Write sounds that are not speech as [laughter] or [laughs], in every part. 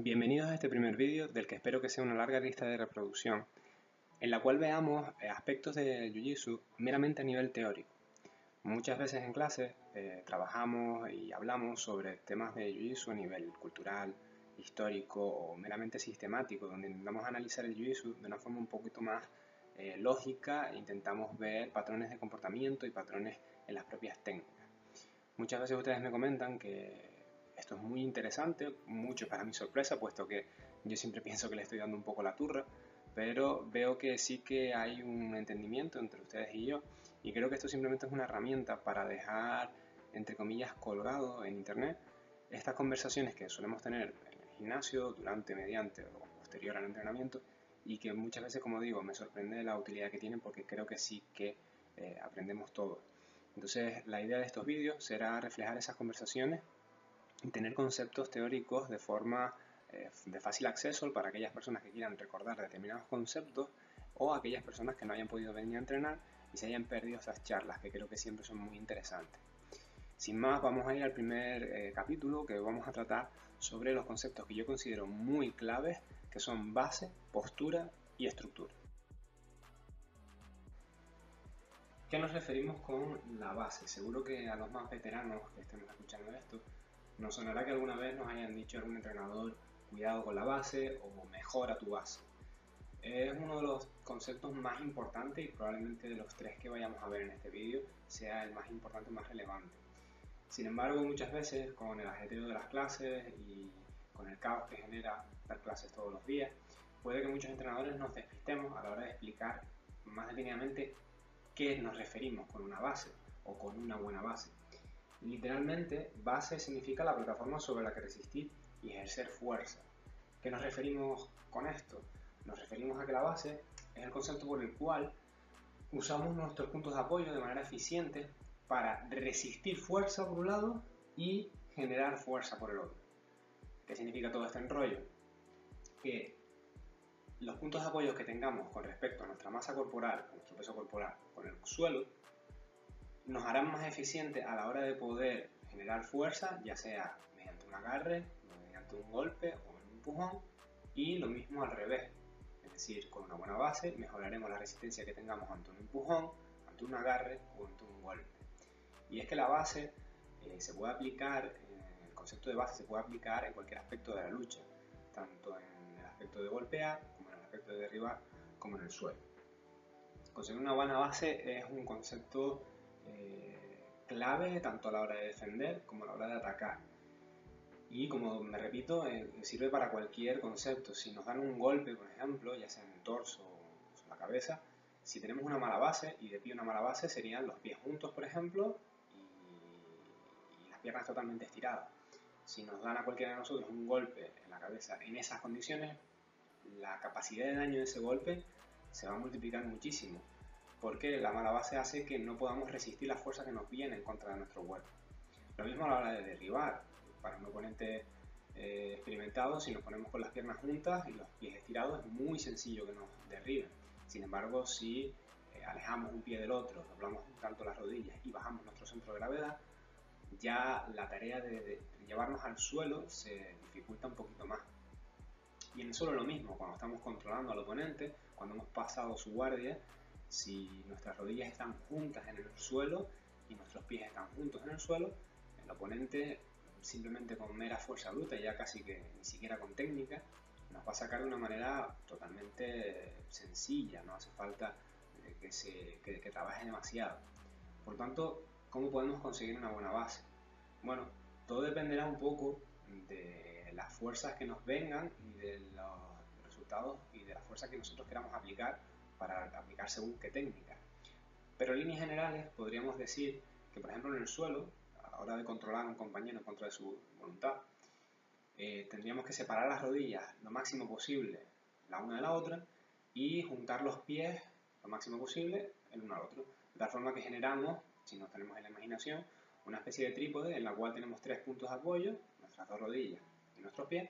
Bienvenidos a este primer vídeo del que espero que sea una larga lista de reproducción, en la cual veamos eh, aspectos de Jiu-Jitsu meramente a nivel teórico. Muchas veces en clase eh, trabajamos y hablamos sobre temas de Jiu-Jitsu a nivel cultural, histórico o meramente sistemático, donde intentamos analizar el Jiu-Jitsu de una forma un poquito más eh, lógica e intentamos ver patrones de comportamiento y patrones en las propias técnicas. Muchas veces ustedes me comentan que esto es muy interesante, mucho para mi sorpresa, puesto que yo siempre [laughs] pienso que le estoy dando un poco la turra, pero veo que sí que hay un entendimiento entre ustedes y yo, y creo que esto simplemente es una herramienta para dejar, entre comillas, colgado en Internet estas conversaciones que solemos tener en el gimnasio, durante, mediante o posterior al entrenamiento, y que muchas veces, como digo, me sorprende la utilidad que tienen porque creo que sí que eh, aprendemos todo. Entonces, la idea de estos vídeos será reflejar esas conversaciones tener conceptos teóricos de forma eh, de fácil acceso para aquellas personas que quieran recordar determinados conceptos o aquellas personas que no hayan podido venir a entrenar y se hayan perdido esas charlas que creo que siempre son muy interesantes. Sin más, vamos a ir al primer eh, capítulo que vamos a tratar sobre los conceptos que yo considero muy claves, que son base, postura y estructura. ¿Qué nos referimos con la base? Seguro que a los más veteranos que estemos escuchando esto nos sonará que alguna vez nos hayan dicho algún entrenador, cuidado con la base o mejora tu base. Es uno de los conceptos más importantes y probablemente de los tres que vayamos a ver en este vídeo sea el más importante, más relevante. Sin embargo, muchas veces con el ajetreo de las clases y con el caos que genera dar clases todos los días, puede que muchos entrenadores nos despistemos a la hora de explicar más detenidamente qué nos referimos con una base o con una buena base. Literalmente, base significa la plataforma sobre la que resistir y ejercer fuerza. ¿Qué nos referimos con esto? Nos referimos a que la base es el concepto por el cual usamos nuestros puntos de apoyo de manera eficiente para resistir fuerza por un lado y generar fuerza por el otro. ¿Qué significa todo este enrollo? Que los puntos de apoyo que tengamos con respecto a nuestra masa corporal, nuestro peso corporal, con el suelo, nos harán más eficientes a la hora de poder generar fuerza, ya sea mediante un agarre, mediante un golpe o un empujón, y lo mismo al revés. Es decir, con una buena base mejoraremos la resistencia que tengamos ante un empujón, ante un agarre o ante un golpe. Y es que la base eh, se puede aplicar, eh, el concepto de base se puede aplicar en cualquier aspecto de la lucha, tanto en el aspecto de golpear, como en el aspecto de derribar, como en el suelo. Conseguir una buena base es un concepto eh, clave tanto a la hora de defender como a la hora de atacar. Y como me repito, eh, sirve para cualquier concepto. Si nos dan un golpe, por ejemplo, ya sea en el torso o la cabeza, si tenemos una mala base, y de pie una mala base serían los pies juntos, por ejemplo, y, y las piernas totalmente estiradas. Si nos dan a cualquiera de nosotros un golpe en la cabeza en esas condiciones, la capacidad de daño de ese golpe se va a multiplicar muchísimo porque la mala base hace que no podamos resistir la fuerza que nos viene en contra de nuestro cuerpo. Lo mismo a la hora de derribar. Para un oponente eh, experimentado, si nos ponemos con las piernas juntas y los pies estirados, es muy sencillo que nos derriben. Sin embargo, si eh, alejamos un pie del otro, doblamos tanto las rodillas y bajamos nuestro centro de gravedad, ya la tarea de, de llevarnos al suelo se dificulta un poquito más. Y en el suelo lo mismo, cuando estamos controlando al oponente, cuando hemos pasado su guardia, si nuestras rodillas están juntas en el suelo y nuestros pies están juntos en el suelo, el oponente simplemente con mera fuerza bruta, ya casi que ni siquiera con técnica, nos va a sacar de una manera totalmente sencilla, no hace falta que, se, que, trabaje demasiado. Por tanto, ¿cómo podemos conseguir una buena base? Bueno, todo dependerá un poco de las fuerzas que nos vengan y de los resultados y de la fuerza que nosotros queramos aplicar para aplicar según qué técnica. Pero en líneas generales podríamos decir que, por ejemplo, en el suelo, a la hora de controlar a un compañero en contra de su voluntad, eh, tendríamos que separar las rodillas lo máximo posible la una de la otra y juntar los pies lo máximo posible el uno al otro. De tal forma que generamos, si nos tenemos en la imaginación, una especie de trípode en la cual tenemos tres puntos de apoyo, nuestras dos rodillas y nuestros pies,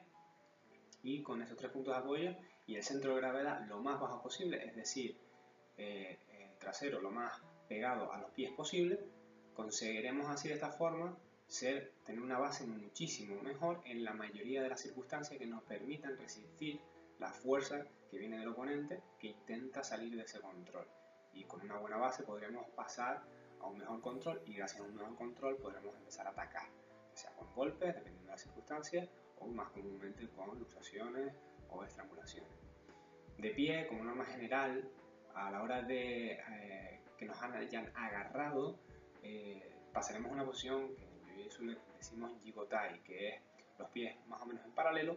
y con esos tres puntos de apoyo y el centro de gravedad lo más bajo posible, es decir, eh, el trasero lo más pegado a los pies posible, conseguiremos así de esta forma ser, tener una base muchísimo mejor en la mayoría de las circunstancias que nos permitan resistir la fuerza que viene del oponente que intenta salir de ese control. Y con una buena base podremos pasar a un mejor control y gracias a un mejor control podremos empezar a atacar, sea con golpes, dependiendo de las circunstancias, o más comúnmente con luxaciones o estrangulaciones. De pie, como norma general, a la hora de eh, que nos hayan agarrado, eh, pasaremos una posición que decimos jigotai, que es los pies más o menos en paralelo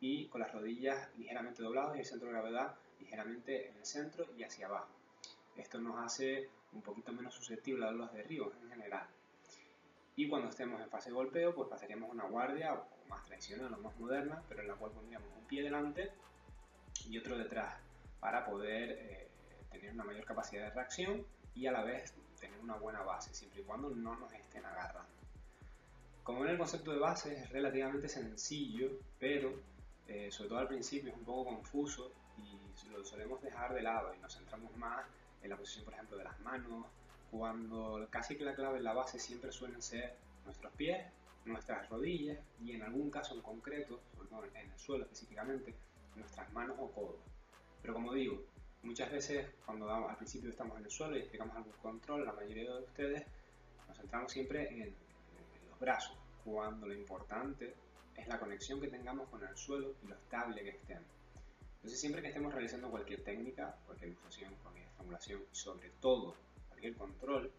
y con las rodillas ligeramente doblados y el centro de gravedad ligeramente en el centro y hacia abajo. Esto nos hace un poquito menos susceptible a los derribos en general. Y cuando estemos en fase de golpeo, pues pasaríamos una guardia más tradicional o más moderna, pero en la cual pondríamos un pie delante y otro detrás para poder eh, tener una mayor capacidad de reacción y a la vez tener una buena base, siempre y cuando no nos estén agarrando. Como en el concepto de base es relativamente sencillo, pero eh, sobre todo al principio es un poco confuso y lo solemos dejar de lado y nos centramos más en la posición, por ejemplo, de las manos, cuando casi que la clave en la base siempre suelen ser nuestros pies, nuestras rodillas y en algún caso en concreto, en el suelo específicamente, nuestras manos o codos. Pero como digo, muchas veces cuando al principio estamos en el suelo y explicamos algún control, la mayoría de ustedes nos centramos siempre en, los brazos, cuando lo importante es la conexión que tengamos con el suelo y lo estable que estemos. Entonces siempre que estemos realizando cualquier técnica, cualquier ilustración, cualquier estrangulación y sobre todo cualquier control,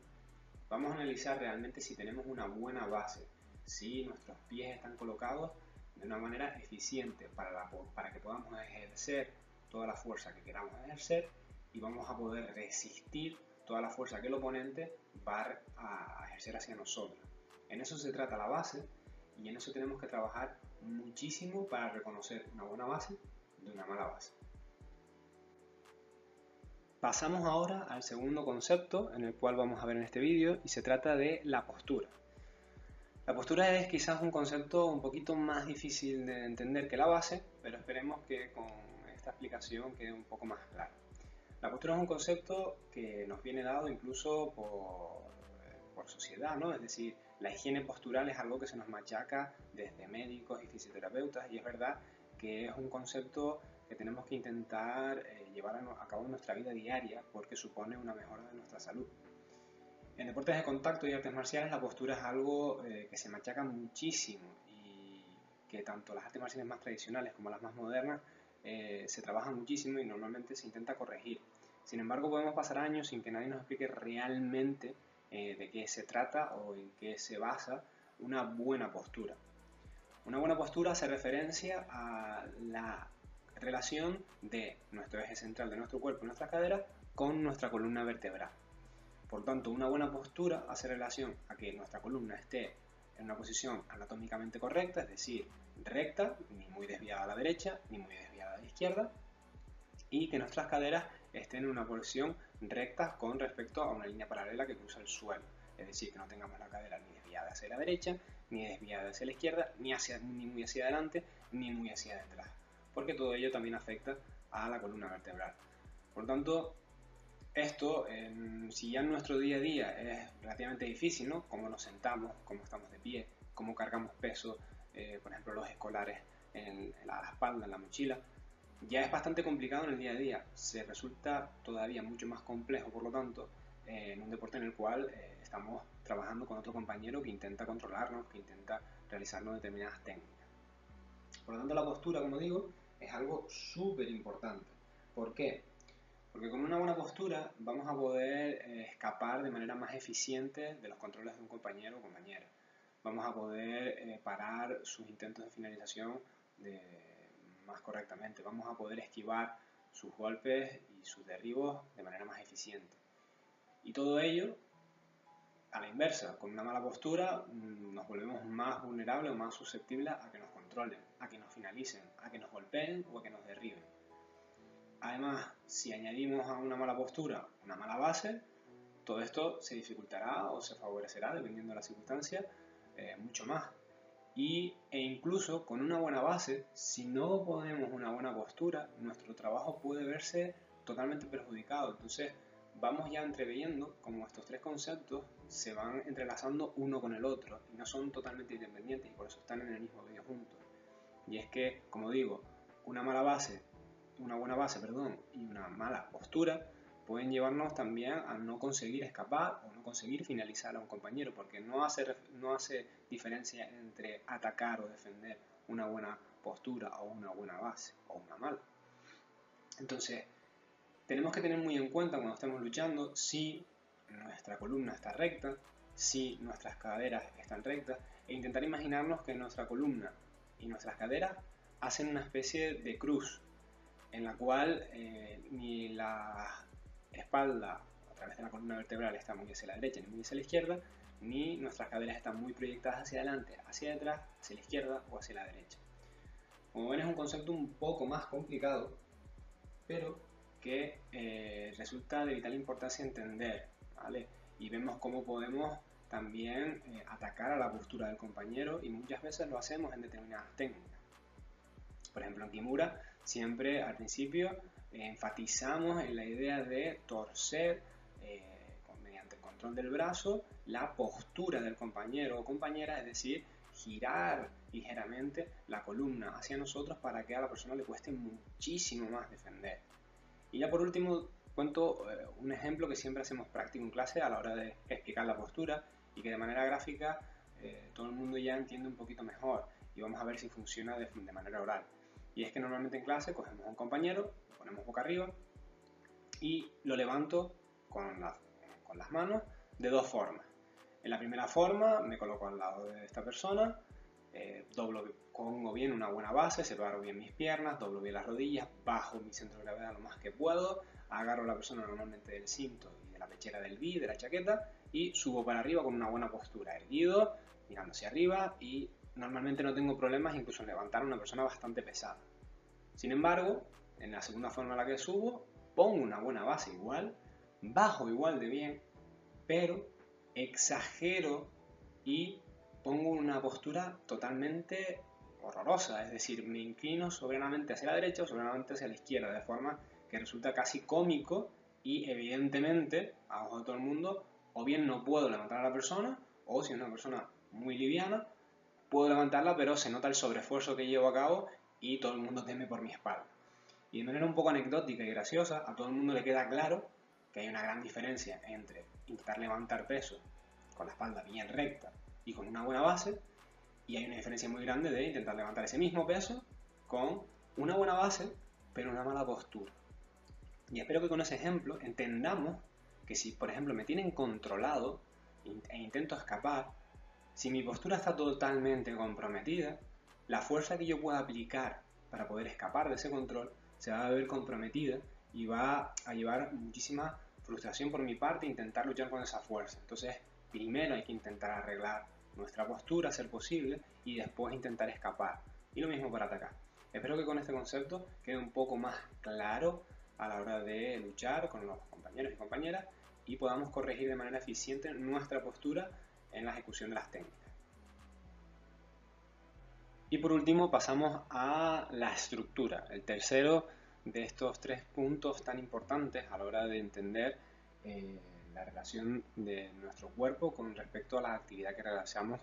vamos a analizar realmente si tenemos una buena base, si nuestros pies están colocados de una manera eficiente para, para que podamos ejercer toda la fuerza que queramos ejercer y vamos a poder resistir toda la fuerza que el oponente va a ejercer hacia nosotros. En eso se trata la base y en eso tenemos que trabajar muchísimo para reconocer una buena base de una mala base. Pasamos ahora al segundo concepto en el cual vamos a ver en este vídeo y se trata de la postura. La postura es quizás un concepto un poquito más difícil de entender que la base, pero esperemos que con esta explicación quede un poco más claro. La postura es un concepto que nos viene dado incluso por, por sociedad, ¿no? Es decir, la higiene postural es algo que se nos machaca desde médicos y fisioterapeutas y es verdad que es un concepto que tenemos que intentar eh, llevar a, cabo en nuestra vida diaria porque supone una mejora de nuestra salud. En deportes de contacto y artes marciales la postura es algo eh, que se machaca muchísimo y que tanto las artes marciales más tradicionales como las más modernas eh, se trabajan muchísimo y normalmente se intenta corregir. Sin embargo, podemos pasar años sin que nadie nos explique realmente de qué se trata o en qué se basa una buena postura. Una buena postura hace referencia a la relación de nuestro eje central de nuestro cuerpo, nuestra cadera, con nuestra columna vertebral. Por tanto, una buena postura hace relación a que nuestra columna esté en una posición anatómicamente correcta, es decir, recta, ni muy desviada a la derecha, ni muy desviada a la izquierda, y que nuestras caderas estén en una posición recta con respecto a una línea paralela que cruza el suelo. Es decir, que no tengamos la cadera ni desviada hacia la derecha, ni desviada hacia la izquierda, ni, hacia, ni muy hacia adelante, ni muy hacia detrás. Porque todo ello también afecta a la columna vertebral. Por tanto, esto, si ya en nuestro día a día es relativamente difícil, ¿no? Cómo nos sentamos, cómo estamos de pie, cómo cargamos peso, eh, por ejemplo, los escolares en, la espalda, en la mochila, ya es bastante complicado en el día a día. Se resulta todavía mucho más complejo, por lo tanto, eh, en un deporte en el cual eh, estamos trabajando con otro compañero que intenta controlarnos, que intenta realizarnos determinadas técnicas. Por lo tanto, la postura, como digo, es algo súper importante. ¿Por qué? Porque con una buena postura vamos a poder eh, escapar de manera más eficiente de los controles de un compañero o compañera. Vamos a poder parar sus intentos de finalización de, más correctamente. Vamos a poder esquivar sus golpes y sus derribos de manera más eficiente. Y todo ello a la inversa, con una mala postura mm, nos volvemos más vulnerables o más susceptibles a que nos controlen, a que nos finalicen, a que nos golpeen o a que nos derriben. Además, si añadimos a una mala postura una mala base, todo esto se dificultará o se favorecerá, dependiendo de la circunstancia, eh, mucho más. Y, e incluso con una buena base, si no ponemos una buena postura, nuestro trabajo puede verse totalmente perjudicado. Entonces, vamos ya entreviendo como estos tres conceptos se van entrelazando uno con el otro y no son totalmente independientes y por eso están en el mismo medio juntos. Y es que, como digo, una mala base, una buena base, perdón, y una mala postura pueden llevarnos también a no conseguir escapar o no conseguir finalizar a un compañero, porque no hace, no hace diferencia entre atacar o defender una buena postura o una buena base o una mala. Entonces, tenemos que tener muy en cuenta cuando estemos luchando si nuestra columna está recta, si nuestras caderas están rectas, e intentar imaginarnos que nuestra columna y nuestras caderas hacen una especie de cruz en la cual eh, ni la espalda a través de la columna vertebral está muy hacia la derecha ni muy hacia la izquierda, ni nuestras caderas están muy proyectadas hacia adelante, hacia detrás, hacia la izquierda o hacia la derecha. Como ven es un concepto un poco más complicado, pero que eh, resulta de vital importancia entender, ¿vale? Y vemos cómo podemos también eh, atacar a la postura del compañero y muchas veces lo hacemos en determinadas técnicas. Por ejemplo, en Kimura siempre al principio eh, enfatizamos en la idea de torcer mediante el control del brazo la postura del compañero o compañera, es decir, girar ligeramente la columna hacia nosotros para que a la persona le cueste muchísimo más defender. Y ya por último, cuento eh, un ejemplo que siempre hacemos práctico en clase a la hora de explicar la postura y que de manera gráfica eh, todo el mundo ya entiende un poquito mejor y vamos a ver si funciona de, manera oral. Y es que normalmente en clase cogemos a un compañero, lo ponemos boca arriba y lo levanto con, con las manos de dos formas. En la primera forma me coloco al lado de esta persona, eh, doblo, pongo bien una buena base, separo bien mis piernas, doblo bien las rodillas, bajo mi centro de gravedad lo más que puedo, agarro a la persona normalmente del cinto y de la pechera del B, de la chaqueta, y subo para arriba con una buena postura, erguido, mirando hacia arriba y normalmente no tengo problemas incluso en levantar a una persona bastante pesada. Sin embargo, en la segunda forma en la que subo, pongo una buena base igual, bajo igual de bien, pero exagero y pongo una postura totalmente horrorosa, es decir, me inclino soberanamente hacia la derecha o soberanamente hacia la izquierda, de forma que resulta casi cómico y evidentemente, a ojos de todo el mundo, o bien no puedo levantar a la persona, o si es una persona muy liviana, puedo levantarla, pero se nota el sobreesfuerzo que llevo a cabo y todo el mundo teme por mi espalda. Y de manera un poco anecdótica y graciosa, a todo el mundo le queda claro que hay una gran diferencia entre intentar levantar peso con la espalda bien recta y con una buena base, y hay una diferencia muy grande de intentar levantar ese mismo peso con una buena base, pero una mala postura. Y espero que con ese ejemplo entendamos que si, por ejemplo, me tienen controlado e intento escapar, si mi postura está totalmente comprometida, la fuerza que yo pueda aplicar para poder escapar de ese control se va a ver comprometida y va a llevar muchísima frustración por mi parte intentar luchar con esa fuerza. Entonces, primero hay que intentar arreglar nuestra postura, ser posible, y después intentar escapar. Y lo mismo para atacar. Espero que con este concepto quede un poco más claro a la hora de luchar con los compañeros y compañeras y podamos corregir de manera eficiente nuestra postura en la ejecución de las técnicas. Y por último pasamos a la estructura, el tercero de estos tres puntos tan importantes a la hora de entender eh, la relación de nuestro cuerpo con respecto a la actividad que realizamos,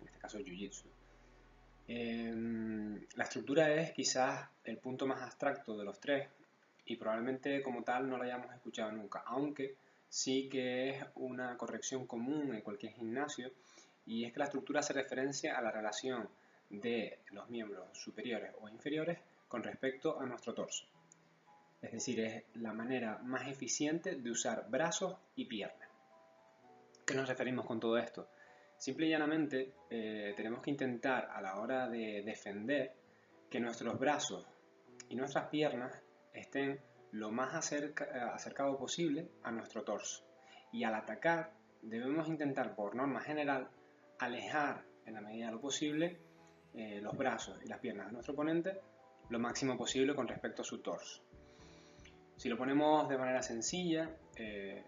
en este caso Jiu-Jitsu. Em, la estructura es quizás el punto más abstracto de los tres y probablemente como tal no lo hayamos escuchado nunca, aunque sí que es una corrección común en cualquier gimnasio y es que la estructura hace referencia a la relación de los miembros superiores o inferiores con respecto a nuestro torso. Es decir, es la manera más eficiente de usar brazos y piernas. ¿Qué nos referimos con todo esto? Simple y llanamente eh, tenemos que intentar a la hora de defender que nuestros brazos y nuestras piernas estén lo más acercado posible a nuestro torso. Y al atacar debemos intentar, por norma general, alejar en la medida de lo posible eh, los brazos y las piernas de nuestro oponente lo máximo posible con respecto a su torso. Si lo ponemos de manera sencilla, eh,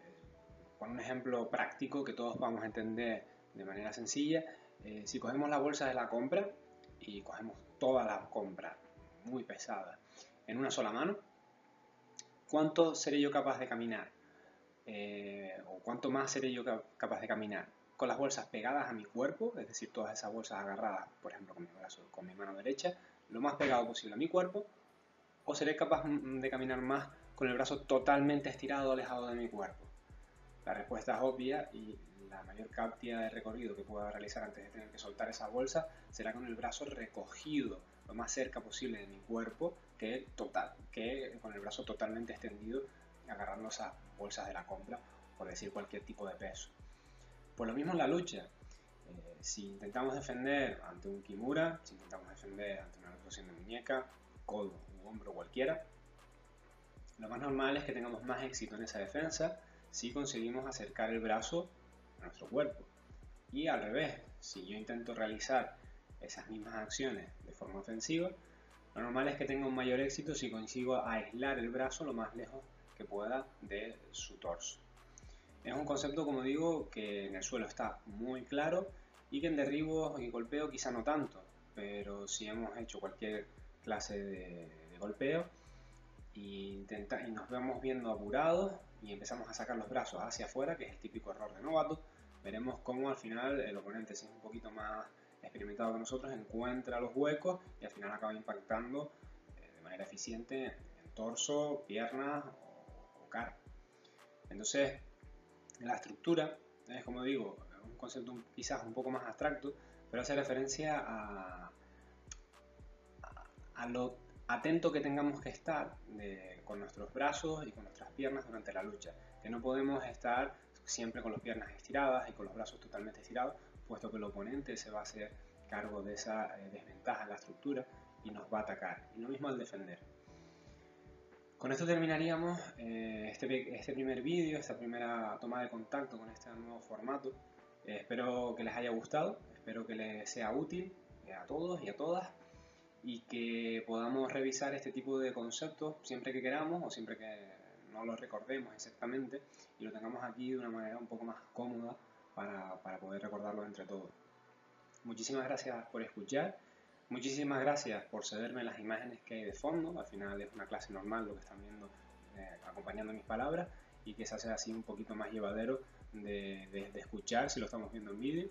con un ejemplo práctico que todos a entender de manera sencilla, eh, si cogemos la bolsa de la compra y cogemos toda la compra muy pesada en una sola mano, ¿cuánto seré yo capaz de caminar? eh, o cuánto más seré yo capaz de caminar con las bolsas pegadas a mi cuerpo, es decir, todas esas bolsas agarradas, por ejemplo, con mi brazo, con mi mano derecha, lo más pegado posible a mi cuerpo, o seré capaz de caminar más con el brazo totalmente estirado, alejado de mi cuerpo. La respuesta es obvia y la mayor cantidad de recorrido que pueda realizar antes de tener que soltar esa bolsa será con el brazo recogido lo más cerca posible de mi cuerpo que, total, que con el brazo totalmente extendido agarrando esas bolsas de la compra, por decir cualquier tipo de peso. Por lo mismo en la lucha, eh, si intentamos defender ante un Kimura, si intentamos defender ante una explosión de muñeca, codo u hombro cualquiera, lo más normal es que tengamos más éxito en esa defensa si conseguimos acercar el brazo a nuestro cuerpo. Y al revés, si yo intento realizar esas mismas acciones de forma ofensiva, lo normal es que tenga un mayor éxito si consigo aislar el brazo lo más lejos que pueda de su torso. Es un concepto, como digo, que en el suelo está muy claro y que en derribos y golpeo quizá no tanto, pero si hemos hecho cualquier clase de, golpeo y, intenta, y nos vemos viendo apurados y empezamos a sacar los brazos hacia afuera, que es el típico error de novato, veremos cómo al final el oponente, si es un poquito más experimentado que nosotros, encuentra los huecos y al final acaba impactando eh, de manera eficiente en torso, piernas o, cara. Entonces, la estructura es, como digo, un concepto quizás un poco más abstracto, pero hace referencia a, a, lo atento que tengamos que estar con nuestros brazos y con nuestras piernas durante la lucha, que no podemos estar siempre con las piernas estiradas y con los brazos totalmente estirados, puesto que el oponente se va a hacer cargo de esa eh, desventaja en la estructura y nos va a atacar. Y lo mismo al defender. Con esto terminaríamos eh, este, este, primer vídeo, esta primera toma de contacto con este nuevo formato. Eh, espero que les haya gustado, espero que les sea útil a todos y a todas y que podamos revisar este tipo de conceptos siempre que queramos o siempre que no lo recordemos exactamente y lo tengamos aquí de una manera un poco más cómoda para, para poder recordarlo entre todos. Muchísimas gracias por escuchar. Muchísimas gracias por cederme las imágenes que hay de fondo. Al final es una clase normal lo que están viendo eh, acompañando mis palabras y que se hace así un poquito más llevadero de, escuchar si lo estamos viendo en vídeo.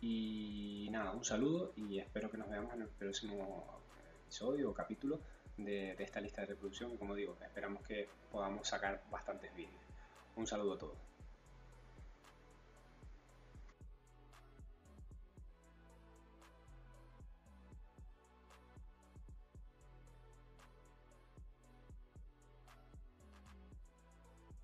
Y nada, un saludo y espero que nos veamos en el próximo episodio o capítulo de, esta lista de reproducción. Como digo, esperamos que podamos sacar bastantes vídeos. Un saludo a todos.